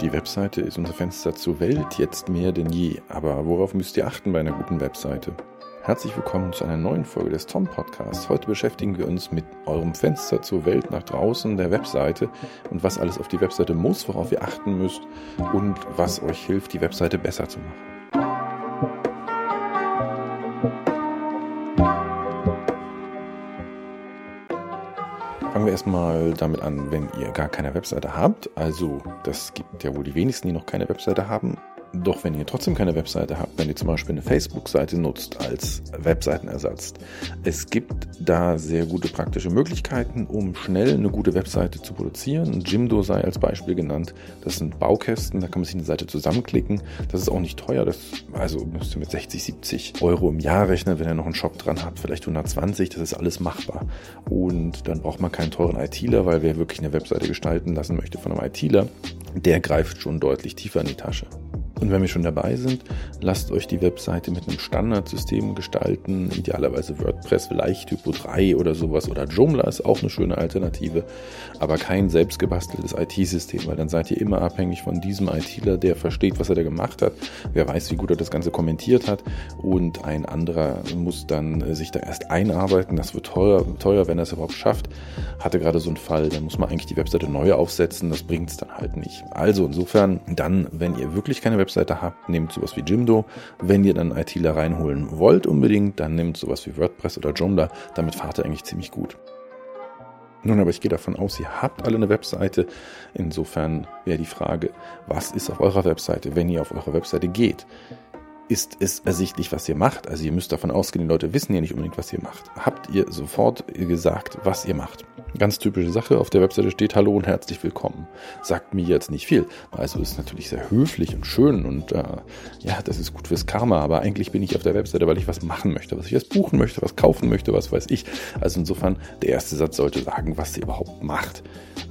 Die Webseite ist unser Fenster zur Welt jetzt mehr denn je. Aber worauf müsst ihr achten bei einer guten Webseite? Herzlich willkommen zu einer neuen Folge des Tom Podcasts. Heute beschäftigen wir uns mit eurem Fenster zur Welt nach draußen, der Webseite und was alles auf die Webseite muss, worauf ihr achten müsst und was euch hilft, die Webseite besser zu machen. Fangen wir erstmal damit an, wenn ihr gar keine Webseite habt. Also, das gibt ja wohl die wenigsten, die noch keine Webseite haben. Doch wenn ihr trotzdem keine Webseite habt, wenn ihr zum Beispiel eine Facebook-Seite nutzt als Webseitenersatz, es gibt da sehr gute praktische Möglichkeiten, um schnell eine gute Webseite zu produzieren. Jimdo sei als Beispiel genannt. Das sind Baukästen, da kann man sich eine Seite zusammenklicken. Das ist auch nicht teuer. Das, also müsst ihr mit 60, 70 Euro im Jahr rechnen, wenn ihr noch einen Shop dran habt, vielleicht 120. Das ist alles machbar. Und dann braucht man keinen teuren ITler, weil wer wirklich eine Webseite gestalten lassen möchte von einem ITler, der greift schon deutlich tiefer in die Tasche. Und wenn wir schon dabei sind, lasst euch die Webseite mit einem Standardsystem gestalten, idealerweise WordPress, vielleicht Typo 3 oder sowas oder Joomla ist auch eine schöne Alternative, aber kein selbstgebasteltes IT-System, weil dann seid ihr immer abhängig von diesem ITler, der versteht, was er da gemacht hat, wer weiß, wie gut er das Ganze kommentiert hat. Und ein anderer muss dann sich da erst einarbeiten, das wird teuer, teuer wenn er es überhaupt schafft. Hatte gerade so einen Fall, dann muss man eigentlich die Webseite neu aufsetzen, das bringt es dann halt nicht. Also insofern dann, wenn ihr wirklich keine Webseite Webseite habt, nehmt sowas wie Jimdo. Wenn ihr dann ITler reinholen wollt unbedingt, dann nehmt sowas wie WordPress oder Joomla. Damit fahrt ihr eigentlich ziemlich gut. Nun, aber ich gehe davon aus, ihr habt alle eine Webseite. Insofern wäre die Frage, was ist auf eurer Webseite, wenn ihr auf eure Webseite geht? Ist es ersichtlich, was ihr macht. Also ihr müsst davon ausgehen, die Leute wissen ja nicht unbedingt, was ihr macht. Habt ihr sofort gesagt, was ihr macht? Ganz typische Sache, auf der Webseite steht Hallo und herzlich willkommen. Sagt mir jetzt nicht viel. Also ist natürlich sehr höflich und schön und äh, ja, das ist gut fürs Karma, aber eigentlich bin ich auf der Webseite, weil ich was machen möchte, was ich was buchen möchte, was kaufen möchte, was weiß ich. Also insofern, der erste Satz sollte sagen, was ihr überhaupt macht.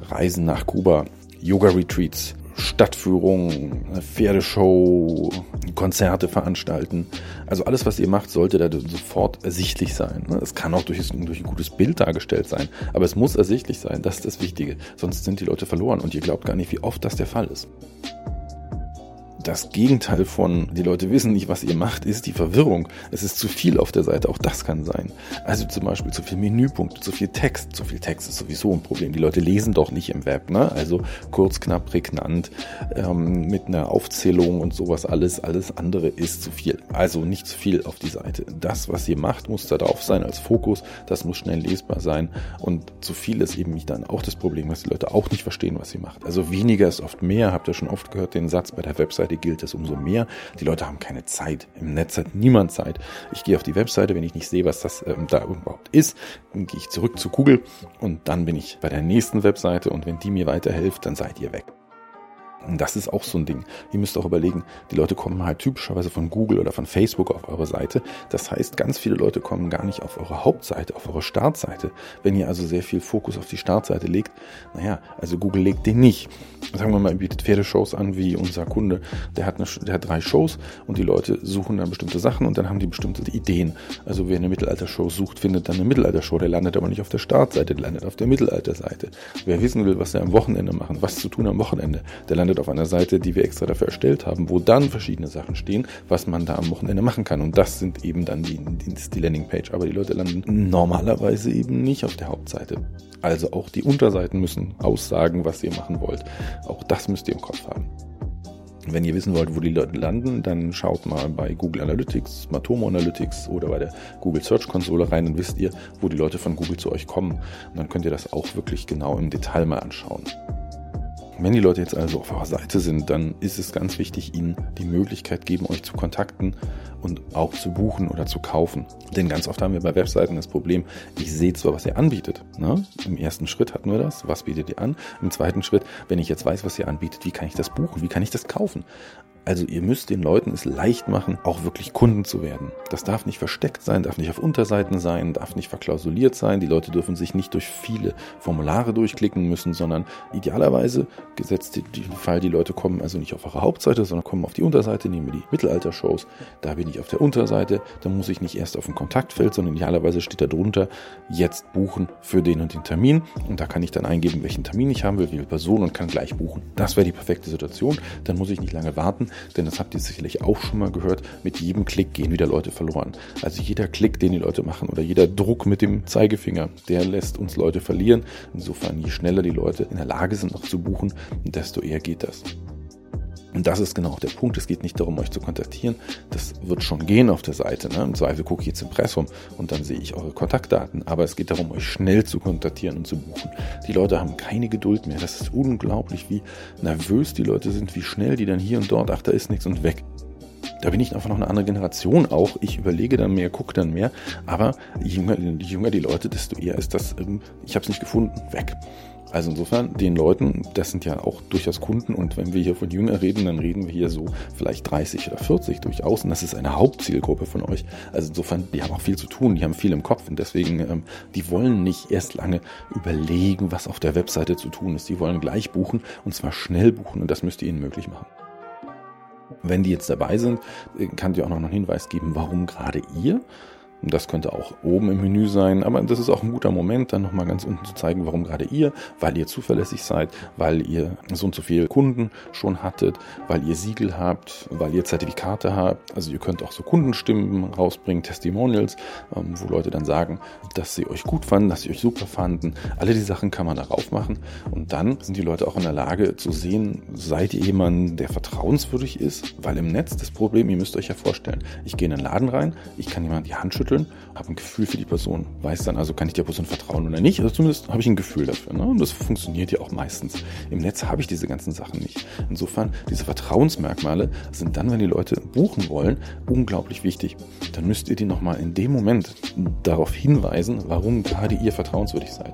Reisen nach Kuba, Yoga-Retreats, Stadtführung, Pferdeshow, Konzerte veranstalten. Also alles, was ihr macht, sollte da sofort ersichtlich sein. Ne? Es kann auch durch, durch ein gutes Bild dargestellt sein, aber es muss ersichtlich sein. Das ist das Wichtige. Sonst sind die Leute verloren und ihr glaubt gar nicht, wie oft das der Fall ist das Gegenteil von, die Leute wissen nicht, was ihr macht, ist die Verwirrung. Es ist zu viel auf der Seite, auch das kann sein. Also zum Beispiel zu viel Menüpunkte, zu viel Text. Zu viel Text ist sowieso ein Problem. Die Leute lesen doch nicht im Web, ne? Also kurz, knapp, prägnant, ähm, mit einer Aufzählung und sowas alles. Alles andere ist zu viel. Also nicht zu viel auf die Seite. Das, was ihr macht, muss da drauf sein als Fokus. Das muss schnell lesbar sein. Und zu viel ist eben dann auch das Problem, dass die Leute auch nicht verstehen, was ihr macht. Also weniger ist oft mehr. Habt ihr schon oft gehört, den Satz bei der Webseite Webseite gilt es umso mehr. Die Leute haben keine Zeit. Im Netz hat niemand Zeit. Ich gehe auf die Webseite, wenn ich nicht sehe, was das ähm, da überhaupt ist, dann gehe ich zurück zu Google und dann bin ich bei der nächsten Webseite und wenn die mir weiterhilft, dann seid ihr weg. Das ist auch so ein Ding. Ihr müsst auch überlegen, die Leute kommen halt typischerweise von Google oder von Facebook auf eure Seite. Das heißt, ganz viele Leute kommen gar nicht auf eure Hauptseite, auf eure Startseite. Wenn ihr also sehr viel Fokus auf die Startseite legt, naja, also Google legt den nicht. Sagen wir mal, ihr bietet Pferdeshows an, wie unser Kunde. Der hat, eine, der hat drei Shows und die Leute suchen dann bestimmte Sachen und dann haben die bestimmte Ideen. Also wer eine Mittelalter-Show sucht, findet dann eine Mittelalter-Show. Der landet aber nicht auf der Startseite, der landet auf der Mittelalter-Seite. Wer wissen will, was er am Wochenende machen, was zu tun am Wochenende, der landet landet auf einer Seite, die wir extra dafür erstellt haben, wo dann verschiedene Sachen stehen, was man da am Wochenende machen kann. Und das sind eben dann die, die, die Landingpage. Aber die Leute landen normalerweise eben nicht auf der Hauptseite. Also auch die Unterseiten müssen aussagen, was ihr machen wollt. Auch das müsst ihr im Kopf haben. Wenn ihr wissen wollt, wo die Leute landen, dann schaut mal bei Google Analytics, Matomo Analytics oder bei der Google Search Konsole rein, dann wisst ihr, wo die Leute von Google zu euch kommen. Und dann könnt ihr das auch wirklich genau im Detail mal anschauen. Wenn die Leute jetzt also auf eurer Seite sind, dann ist es ganz wichtig, ihnen die Möglichkeit geben, euch zu kontakten und auch zu buchen oder zu kaufen. Denn ganz oft haben wir bei Webseiten das Problem, ich sehe zwar, was ihr anbietet. Ne? Im ersten Schritt hatten wir das, was bietet ihr an? Im zweiten Schritt, wenn ich jetzt weiß, was ihr anbietet, wie kann ich das buchen? Wie kann ich das kaufen? Also ihr müsst den Leuten es leicht machen, auch wirklich Kunden zu werden. Das darf nicht versteckt sein, darf nicht auf Unterseiten sein, darf nicht verklausuliert sein. Die Leute dürfen sich nicht durch viele Formulare durchklicken müssen, sondern idealerweise, gesetzt den Fall, die Leute kommen also nicht auf eure Hauptseite, sondern kommen auf die Unterseite, nehmen wir die Mittelalter-Shows. Da bin ich auf der Unterseite, da muss ich nicht erst auf ein Kontaktfeld, sondern idealerweise steht da drunter, jetzt buchen für den und den Termin. Und da kann ich dann eingeben, welchen Termin ich haben will, wie viele Personen und kann gleich buchen. Das wäre die perfekte Situation. Dann muss ich nicht lange warten denn das habt ihr sicherlich auch schon mal gehört, mit jedem Klick gehen wieder Leute verloren. Also jeder Klick, den die Leute machen oder jeder Druck mit dem Zeigefinger, der lässt uns Leute verlieren. Insofern, je schneller die Leute in der Lage sind, noch zu buchen, desto eher geht das. Und das ist genau der Punkt. Es geht nicht darum, euch zu kontaktieren. Das wird schon gehen auf der Seite. Ne? Im Zweifel gucke ich jetzt Impressum und dann sehe ich eure Kontaktdaten. Aber es geht darum, euch schnell zu kontaktieren und zu buchen. Die Leute haben keine Geduld mehr. Das ist unglaublich, wie nervös die Leute sind, wie schnell die dann hier und dort, ach, da ist nichts und weg. Da bin ich einfach noch eine andere Generation auch. Ich überlege dann mehr, gucke dann mehr. Aber je jünger, je jünger die Leute, desto eher ist das, ähm, ich habe es nicht gefunden, weg. Also insofern, den Leuten, das sind ja auch durchaus Kunden und wenn wir hier von Jünger reden, dann reden wir hier so vielleicht 30 oder 40 durchaus und das ist eine Hauptzielgruppe von euch. Also insofern, die haben auch viel zu tun, die haben viel im Kopf und deswegen, ähm, die wollen nicht erst lange überlegen, was auf der Webseite zu tun ist. Die wollen gleich buchen und zwar schnell buchen und das müsst ihr ihnen möglich machen. Wenn die jetzt dabei sind, äh, kann ich auch noch einen Hinweis geben, warum gerade ihr. Das könnte auch oben im Menü sein, aber das ist auch ein guter Moment, dann nochmal ganz unten zu zeigen, warum gerade ihr, weil ihr zuverlässig seid, weil ihr so und so viele Kunden schon hattet, weil ihr Siegel habt, weil ihr Zertifikate habt. Also ihr könnt auch so Kundenstimmen rausbringen, Testimonials, ähm, wo Leute dann sagen, dass sie euch gut fanden, dass sie euch super fanden. Alle die Sachen kann man darauf machen und dann sind die Leute auch in der Lage zu sehen, seid ihr jemand, der vertrauenswürdig ist, weil im Netz das Problem, ihr müsst euch ja vorstellen, ich gehe in den Laden rein, ich kann jemand die Hand schütteln, schütteln, habe ein Gefühl für die Person, weiß dann also, kann ich der Person vertrauen oder nicht. Also zumindest habe ich ein Gefühl dafür. Ne? Und das funktioniert ja auch meistens. Im Netz habe ich diese ganzen Sachen nicht. Insofern, diese Vertrauensmerkmale sind dann, wenn die Leute buchen wollen, unglaublich wichtig. Dann müsst ihr die nochmal in dem Moment darauf hinweisen, warum gerade ihr vertrauenswürdig seid.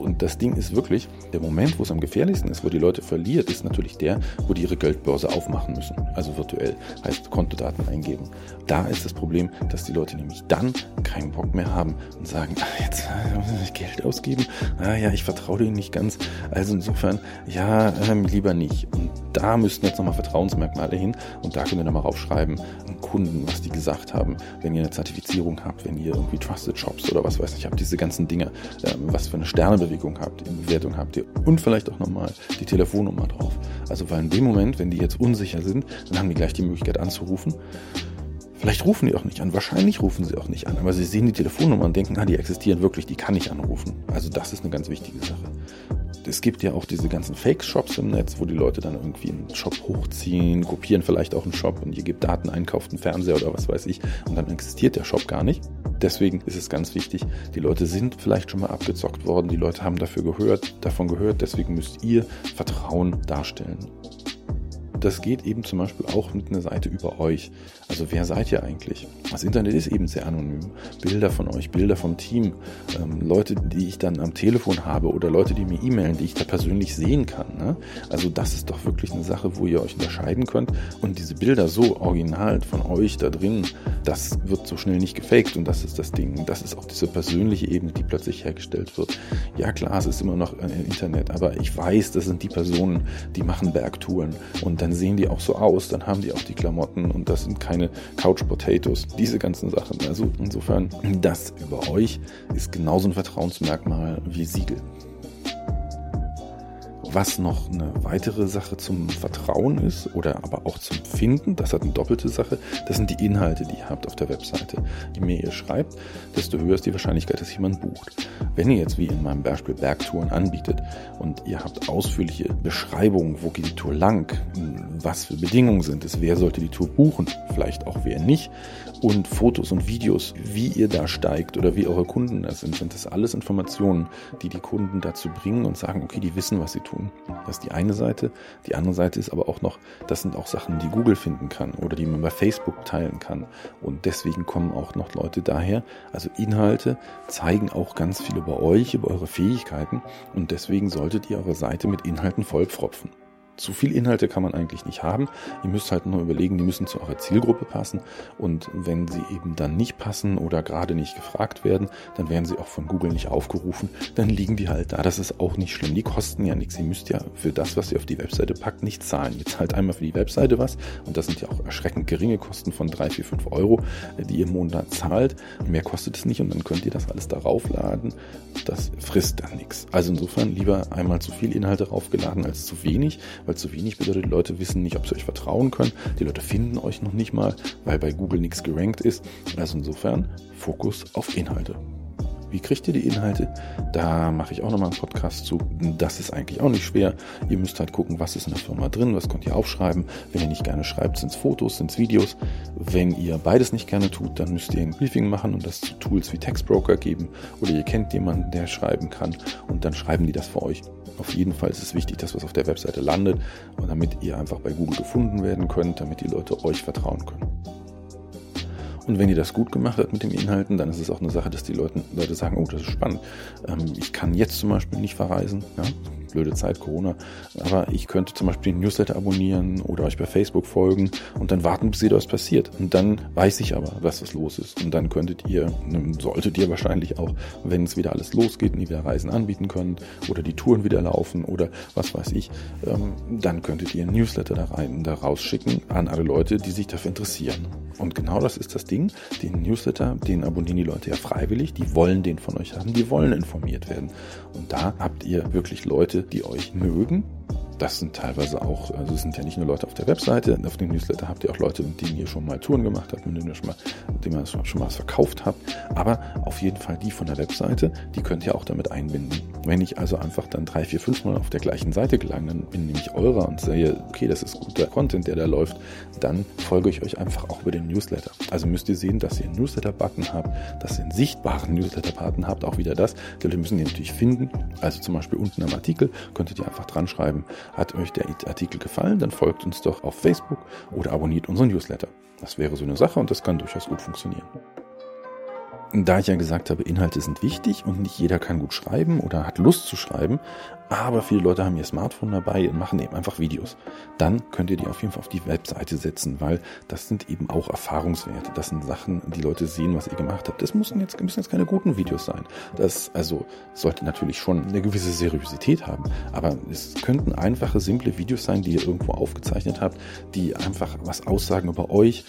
Und das Ding ist wirklich, der Moment, wo es am gefährlichsten ist, wo die Leute verliert, ist natürlich der, wo die ihre Geldbörse aufmachen müssen. Also virtuell, heißt Kontodaten eingeben. Da ist das Problem, dass die Leute nämlich dann keinen Bock mehr haben und sagen, ach, jetzt muss ich Geld ausgeben. Ah ja, ich vertraue denen nicht ganz. Also insofern, ja, ähm, lieber nicht. Und da müssten jetzt nochmal Vertrauensmerkmale hin und da könnt ihr nochmal raufschreiben, Kunden, was die gesagt haben, wenn ihr eine Zertifizierung habt, wenn ihr irgendwie Trusted Shops oder was weiß ich habt, diese ganzen Dinge, ähm, was für eine Sternebewegung habt, die Bewertung habt ihr und vielleicht auch nochmal die Telefonnummer drauf. Also weil in dem Moment, wenn die jetzt unsicher sind, dann haben die gleich die Möglichkeit anzurufen. Vielleicht rufen die auch nicht an, wahrscheinlich rufen sie auch nicht an, aber sie sehen die Telefonnummer und denken, ah, die existieren wirklich, die kann ich anrufen. Also das ist eine ganz wichtige Sache es gibt ja auch diese ganzen Fake-Shops im Netz, wo die Leute dann irgendwie einen Shop hochziehen, kopieren vielleicht auch einen Shop und ihr gebt Daten ein, kauft einen Fernseher oder was weiß ich und dann existiert der Shop gar nicht. Deswegen ist es ganz wichtig, die Leute sind vielleicht schon mal abgezockt worden, die Leute haben dafür gehört, davon gehört, deswegen müsst ihr Vertrauen darstellen das geht eben zum Beispiel auch mit einer Seite über euch. Also wer seid ihr eigentlich? Das Internet ist eben sehr anonym. Bilder von euch, Bilder vom Team, ähm, Leute, die ich dann am Telefon habe oder Leute, die mir e-mailen, die ich da persönlich sehen kann. Ne? Also das ist doch wirklich eine Sache, wo ihr euch unterscheiden könnt. Und diese Bilder so original von euch da drin, das wird so schnell nicht gefaked und das ist das Ding. Das ist auch diese persönliche Ebene, die plötzlich hergestellt wird. Ja klar, es ist immer noch äh, Internet, aber ich weiß, das sind die Personen, die machen Bergtouren und dann dann sehen die auch so aus, dann haben die auch die Klamotten und das sind keine Couch Potatoes, diese ganzen Sachen. Also insofern, das über euch ist genauso ein Vertrauensmerkmal wie Siegel. Was noch eine weitere Sache zum Vertrauen ist oder aber auch zum Finden, das hat eine doppelte Sache, das sind die Inhalte, die ihr habt auf der Webseite. Je mehr ihr schreibt, desto höher ist die Wahrscheinlichkeit, dass jemand bucht. Wenn ihr jetzt wie in meinem Beispiel Bergtouren anbietet und ihr habt ausführliche Beschreibungen, wo geht die Tour lang, was für Bedingungen sind es, wer sollte die Tour buchen, vielleicht auch wer nicht, und Fotos und Videos, wie ihr da steigt oder wie eure Kunden da sind, sind das alles Informationen, die die Kunden dazu bringen und sagen, okay, die wissen, was sie tun. Das ist die eine Seite. Die andere Seite ist aber auch noch, das sind auch Sachen, die Google finden kann oder die man bei Facebook teilen kann. Und deswegen kommen auch noch Leute daher. Also Inhalte zeigen auch ganz viel über euch, über eure Fähigkeiten und deswegen solltet ihr eure Seite mit Inhalten vollpfropfen. Zu viel Inhalte kann man eigentlich nicht haben. Ihr müsst halt nur überlegen, die müssen zu eurer Zielgruppe passen. Und wenn sie eben dann nicht passen oder gerade nicht gefragt werden, dann werden sie auch von Google nicht aufgerufen. Dann liegen die halt da. Das ist auch nicht schlimm. Die kosten ja nichts. Ihr müsst ja für das, was ihr auf die Webseite packt, nicht zahlen. Ihr zahlt einmal für die Webseite was und das sind ja auch erschreckend geringe Kosten von 3, 4, 5 Euro, die ihr im Monat zahlt. Mehr kostet es nicht und dann könnt ihr das alles darauf laden. Das frisst dann nichts. Also insofern lieber einmal zu viel Inhalte raufgeladen als zu wenig, weil zu wenig bedeutet, die Leute wissen nicht, ob sie euch vertrauen können. Die Leute finden euch noch nicht mal, weil bei Google nichts gerankt ist. Also insofern Fokus auf Inhalte. Wie kriegt ihr die Inhalte? Da mache ich auch nochmal einen Podcast zu. Das ist eigentlich auch nicht schwer. Ihr müsst halt gucken, was ist in der Firma drin, was könnt ihr aufschreiben. Wenn ihr nicht gerne schreibt, sind es Fotos, sind es Videos. Wenn ihr beides nicht gerne tut, dann müsst ihr ein Briefing machen und das zu Tools wie Textbroker geben. Oder ihr kennt jemanden, der schreiben kann und dann schreiben die das für euch. Auf jeden Fall ist es wichtig, dass was auf der Webseite landet und damit ihr einfach bei Google gefunden werden könnt, damit die Leute euch vertrauen können. Und wenn ihr das gut gemacht habt mit den Inhalten, dann ist es auch eine Sache, dass die Leute, Leute sagen, oh, das ist spannend. Ähm, ich kann jetzt zum Beispiel nicht verreisen. Ja? Blöde Zeit, Corona. Aber ich könnte zum Beispiel den Newsletter abonnieren oder euch bei Facebook folgen und dann warten, bis wieder was passiert. Und dann weiß ich aber, was was los ist. Und dann könntet ihr, solltet ihr wahrscheinlich auch, wenn es wieder alles losgeht und ihr wieder Reisen anbieten könnt oder die Touren wieder laufen oder was weiß ich, ähm, dann könntet ihr einen Newsletter da rein, da rausschicken an alle Leute, die sich dafür interessieren. Und genau das ist das Ding. Den Newsletter, den abonnieren die Leute ja freiwillig. Die wollen den von euch haben. Die wollen informiert werden. Und da habt ihr wirklich Leute, die euch mögen das sind teilweise auch, also es sind ja nicht nur Leute auf der Webseite, auf dem Newsletter habt ihr auch Leute, mit denen ihr schon mal Touren gemacht habt, mit denen ihr schon mal, denen ihr schon mal was verkauft habt. Aber auf jeden Fall die von der Webseite, die könnt ihr auch damit einbinden. Wenn ich also einfach dann drei, vier, fünf Mal auf der gleichen Seite gelange, dann bin nämlich eurer und sehe, okay, das ist guter Content, der da läuft, dann folge ich euch einfach auch über den Newsletter. Also müsst ihr sehen, dass ihr einen Newsletter-Button habt, dass ihr einen sichtbaren Newsletter-Button habt, auch wieder das. Die Leute müssen den natürlich finden. Also zum Beispiel unten am Artikel könntet ihr einfach dran schreiben, hat euch der Artikel gefallen, dann folgt uns doch auf Facebook oder abonniert unseren Newsletter. Das wäre so eine Sache und das kann durchaus gut funktionieren da ich ja gesagt habe, Inhalte sind wichtig und nicht jeder kann gut schreiben oder hat Lust zu schreiben, aber viele Leute haben ihr Smartphone dabei und machen eben einfach Videos. Dann könnt ihr die auf jeden Fall auf die Webseite setzen, weil das sind eben auch Erfahrungswerte. Das sind Sachen, die Leute sehen, was ihr gemacht habt. Das müssen jetzt, müssen jetzt keine guten Videos sein. Das also sollte natürlich schon eine gewisse Seriosität haben, aber es könnten einfache, simple Videos sein, die ihr irgendwo aufgezeichnet habt, die einfach was aussagen über euch.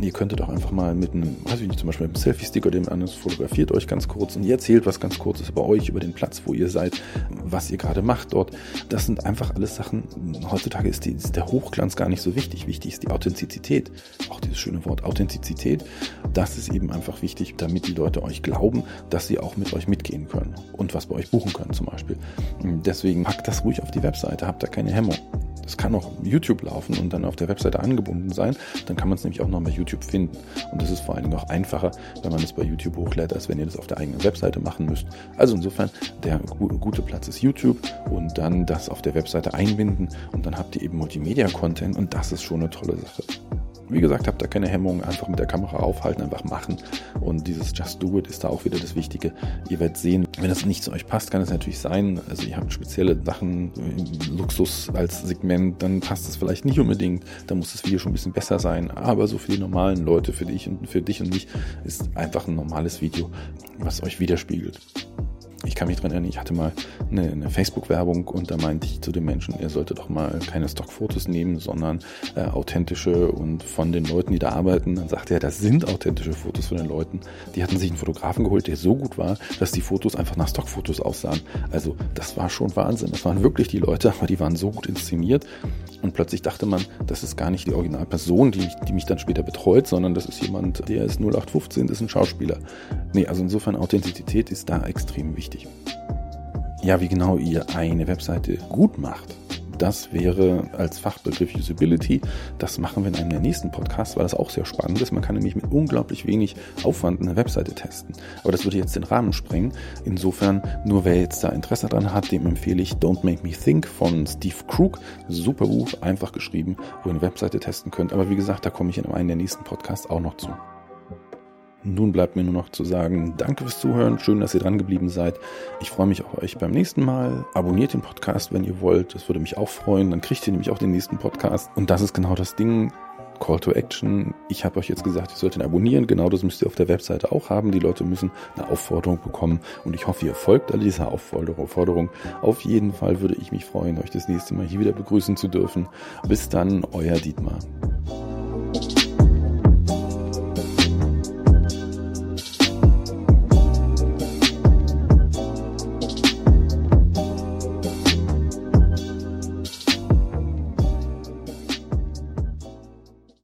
Ihr könntet auch einfach mal mit einem, weiß ich nicht, zum Beispiel mit einem Selfie-Stick oder dem anderen fotografiert euch ganz kurz und ihr erzählt was ganz Kurzes über euch, über den Platz, wo ihr seid, was ihr gerade macht dort. Das sind einfach alles Sachen. Heutzutage ist, die, ist der Hochglanz gar nicht so wichtig. Wichtig ist die Authentizität. Auch dieses schöne Wort Authentizität. Das ist eben einfach wichtig, damit die Leute euch glauben, dass sie auch mit euch mitgehen können und was bei euch buchen können zum Beispiel. Deswegen packt das ruhig auf die Webseite, habt da keine Hemmung. Das kann auch YouTube laufen und dann auf der Webseite angebunden sein. Dann kann man es nämlich auch noch bei YouTube finden. Und das ist vor allen Dingen auch einfacher, wenn man es bei YouTube hochlädt, als wenn ihr das auf der eigenen Webseite machen müsst. Also insofern, der gute Platz ist YouTube und dann das auf der Webseite einbinden und dann habt ihr eben Multimedia-Content und das ist schon eine tolle Sache. Wie gesagt, habt da keine Hemmung, einfach mit der Kamera aufhalten, einfach machen. Und dieses Just Do It ist da auch wieder das Wichtige. Ihr werdet sehen, wenn das nicht zu euch passt, kann es natürlich sein. Also ihr habt spezielle Sachen, Luxus als Segment, dann passt es vielleicht nicht unbedingt. Da muss das Video schon ein bisschen besser sein. Aber so für die normalen Leute, für dich und für dich und mich, ist einfach ein normales Video, was euch widerspiegelt ich kann mich dran erinnern, ich hatte mal eine, eine Facebook-Werbung und da meinte ich zu den Menschen, ihr solltet doch mal keine Stockfotos nehmen, sondern äh, authentische und von den Leuten, die da arbeiten. Dann sagte er, das sind authentische Fotos von den Leuten. Die hatten sich einen Fotografen geholt, der so gut war, dass die Fotos einfach nach Stockfotos aussahen. Also das war schon Wahnsinn. Das waren wirklich die Leute, aber die waren so gut inszeniert. Und plötzlich dachte man, das ist gar nicht die Originalperson, die mich, die mich dann später betreut, sondern das ist jemand, der ist 0815, ist ein Schauspieler. Nee, also insofern Authentizität ist da extrem wichtig wichtig. Ja, wie genau ihr eine Webseite gut macht, das wäre als Fachbegriff Usability. Das machen wir in einem der nächsten Podcasts, weil das auch sehr spannend ist. Man kann nämlich mit unglaublich wenig Aufwand eine Webseite testen. Aber das würde jetzt den Rahmen sprengen. Insofern, nur wer jetzt da Interesse dran hat, dem empfehle ich Don't Make Me Think von Steve Krug. Super Buch, einfach geschrieben, wo ihr eine Webseite testen könnt. Aber wie gesagt, da komme ich in einem der nächsten Podcasts auch noch zu. Nun bleibt mir nur noch zu sagen, danke fürs Zuhören, schön, dass ihr dran geblieben seid. Ich freue mich auf euch beim nächsten Mal. Abonniert den Podcast, wenn ihr wollt, das würde mich auch freuen. Dann kriegt ihr nämlich auch den nächsten Podcast. Und das ist genau das Ding. Call to Action. Ich habe euch jetzt gesagt, ihr sollt ihn abonnieren. Genau das müsst ihr auf der Webseite auch haben. Die Leute müssen eine Aufforderung bekommen und ich hoffe, ihr folgt all dieser Aufforderung. Auf jeden Fall würde ich mich freuen, euch das nächste Mal hier wieder begrüßen zu dürfen. Bis dann, euer Dietmar.